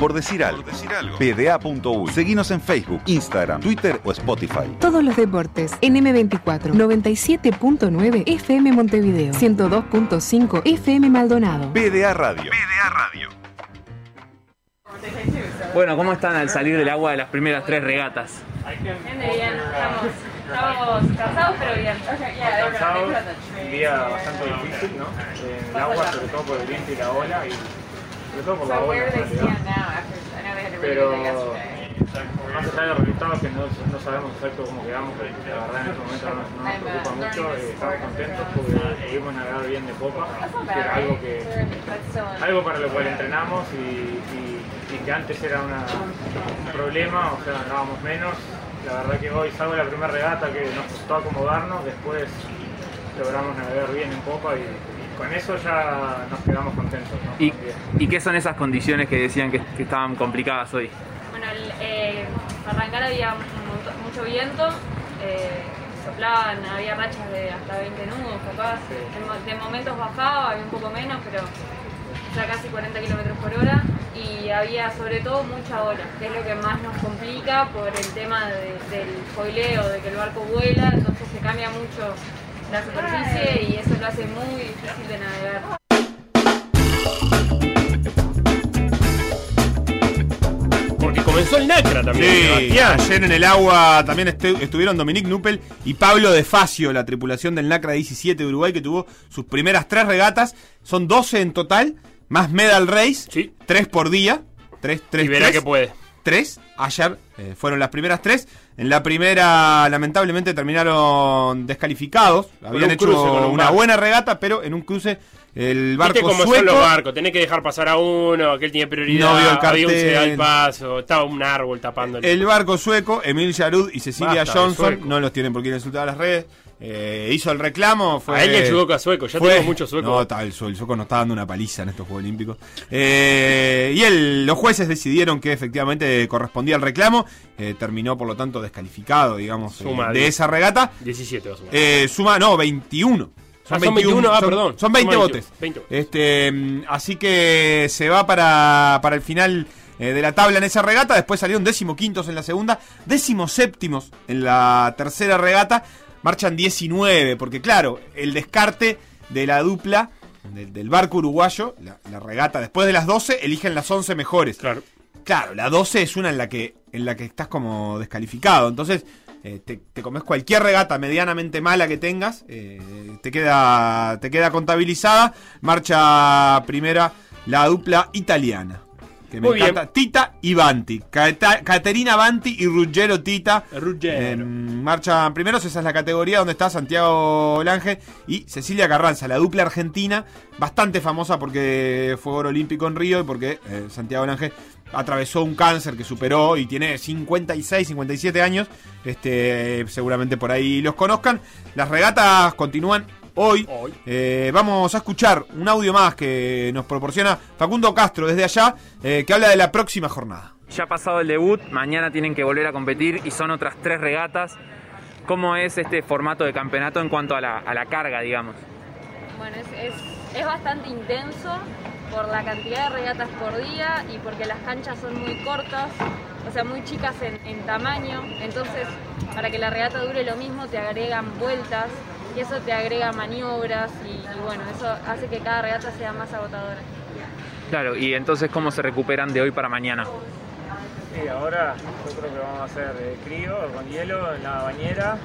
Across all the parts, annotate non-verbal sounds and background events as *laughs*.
Por decir algo. PDA.U. Seguinos en Facebook, Instagram, Twitter o Spotify. Todos los deportes en M24 97.9 FM Montevideo 102.5 FM Maldonado. PDA Radio. PDA Radio. Bueno, ¿cómo están al salir del agua de las primeras tres regatas? Bien, bien, estamos, estamos cansados pero bien. Cansados, un día bastante difícil, ¿no? En el agua, sobre todo por el viento y la ola, y sobre todo por la ola. Pero más allá de los que no, no sabemos exacto cómo quedamos, pero la verdad en este momento no, no nos preocupa mucho, eh, estamos contentos porque pudimos navegar bien de popa, que era algo que algo para lo cual entrenamos y, que antes era un problema, o sea, nadábamos menos. La verdad que hoy salvo la primera regata que nos costó acomodarnos, después logramos navegar bien en popa y con eso ya nos quedamos contentos. ¿no? ¿Y, y qué son esas condiciones que decían que, que estaban complicadas hoy? Bueno, el, eh, para arrancar había mucho viento, eh, soplaban, había rachas de hasta 20 nudos capaz. De, mo- de momentos bajaba, había un poco menos, pero ya casi 40 kilómetros por hora. Y había sobre todo mucha ola, que es lo que más nos complica por el tema de- del foileo, de que el barco vuela, entonces se cambia mucho la superficie y eso lo hace muy difícil de navegar. Porque comenzó el Nacra también. Sí, ayer en el agua también estu- estuvieron Dominique Nuppel y Pablo de Facio, la tripulación del NACRA 17 de Uruguay, que tuvo sus primeras tres regatas. Son 12 en total, más medal race, Sí. tres por día. Tres, tres, Y verá tres, que puede. tres. Ayer eh, fueron las primeras tres. En la primera, lamentablemente, terminaron descalificados. Habían un hecho un una buena regata, pero en un cruce el barco Viste son sueco los barcos, tenés que dejar pasar a uno, aquel tiene prioridad, No vio el había un cartel. se da el paso, estaba un árbol tapándole. El barco sueco, Emil Yarud y Cecilia Basta Johnson, no los tienen por qué insultar a las redes. eh, hizo el reclamo. Fue, A él y al judoka sueco, ya tenemos muchos suecos. No, tal, el sueco nos está dando una paliza en estos Juegos Olímpicos. Eh, y el- los jueces decidieron que efectivamente correspondía al reclamo. eh, terminó, por lo tanto, descalificado, digamos, eh, Suma de esa regata. 17 va a sumar. Eh, suma, no, 21. Ah, son 21, ah, son- perdón. Son 20 Suma botes. 20. Este, mm, así que se va para, para el final eh, de la tabla en esa regata. Después salieron décimo quintos en la segunda, décimo séptimos en la tercera regata. Marchan 19, porque claro, el descarte de la dupla del, del barco uruguayo, la, la regata después de las 12, eligen las 11 mejores. Claro. Claro, la 12 es una en la que, en la que estás como descalificado. Entonces, eh, te, te comes cualquier regata medianamente mala que tengas, eh, te, queda, te queda contabilizada. Marcha primera la dupla italiana. Que me Muy bien. encanta. Tita y Banti. Caterina Banti y Ruggero Tita. Ruggero. En marcha primeros, esa es la categoría donde está Santiago Lange y Cecilia Carranza, la dupla argentina, bastante famosa porque fue oro olímpico en Río y porque eh, Santiago Lange atravesó un cáncer que superó y tiene 56, 57 años. Este, seguramente por ahí los conozcan. Las regatas continúan hoy. Hoy. Eh, vamos a escuchar un audio más que nos proporciona Facundo Castro desde allá, eh, que habla de la próxima jornada. Ya ha pasado el debut, mañana tienen que volver a competir y son otras tres regatas. ¿Cómo es este formato de campeonato en cuanto a la, a la carga, digamos? Bueno, es, es, es bastante intenso por la cantidad de regatas por día y porque las canchas son muy cortas, o sea, muy chicas en, en tamaño. Entonces, para que la regata dure lo mismo, te agregan vueltas y eso te agrega maniobras y, y bueno, eso hace que cada regata sea más agotadora. Claro, y entonces ¿cómo se recuperan de hoy para mañana? Sí, ahora yo creo que vamos a hacer eh, crío con hielo en la bañera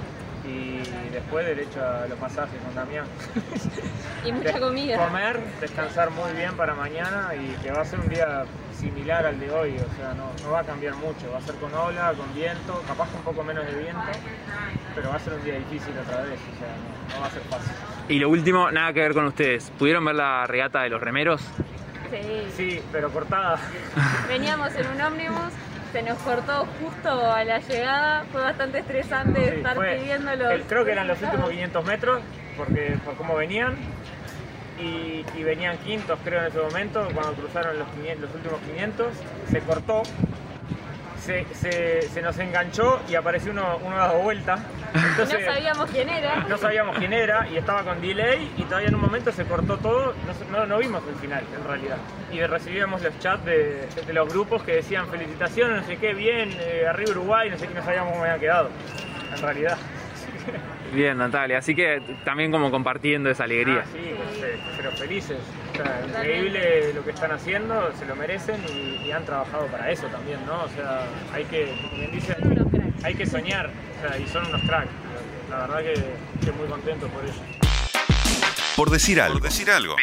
y después derecho a los masajes con Damián. *laughs* Y mucha De- comida. Comer, descansar muy bien para mañana y que va a ser un día similar al de hoy, o sea, no, no va a cambiar mucho, va a ser con ola, con viento, capaz que un poco menos de viento, pero va a ser un día difícil otra vez, o sea, no, no va a ser fácil. Y lo último, nada que ver con ustedes. ¿Pudieron ver la regata de los remeros? Sí. Sí, pero cortada. Veníamos en un ómnibus, se nos cortó justo a la llegada, fue bastante estresante Sí, estar fue- el- creo que eran los últimos 500 metros, porque por cómo venían. Y, y venían quintos, creo, en ese momento, cuando cruzaron los, 500 los últimos 500. Se cortó. Se, se, se, nos enganchó y apareció uno, uno dado vuelta. Entonces, no sabíamos quién era. No sabíamos quién era y estaba con delay y todavía en un momento se cortó todo. No, no, no vimos el final en realidad. Y recibíamos los chats de, de, los grupos que decían felicitaciones, no sé qué, bien, eh, arriba Uruguay, no sé qué, no sabíamos cómo había quedado. En realidad. Bien, Natalia. Así que también como compartiendo esa alegría. Ah, sí, pero felices. O sea, increíble lo que están haciendo, se lo merecen y, han trabajado para eso también, ¿no? O sea, hay que, como bien dicen, hay que soñar. O sea, y son unos cracks. La verdad que estoy muy contento por eso. Por decir algo. Por decir algo.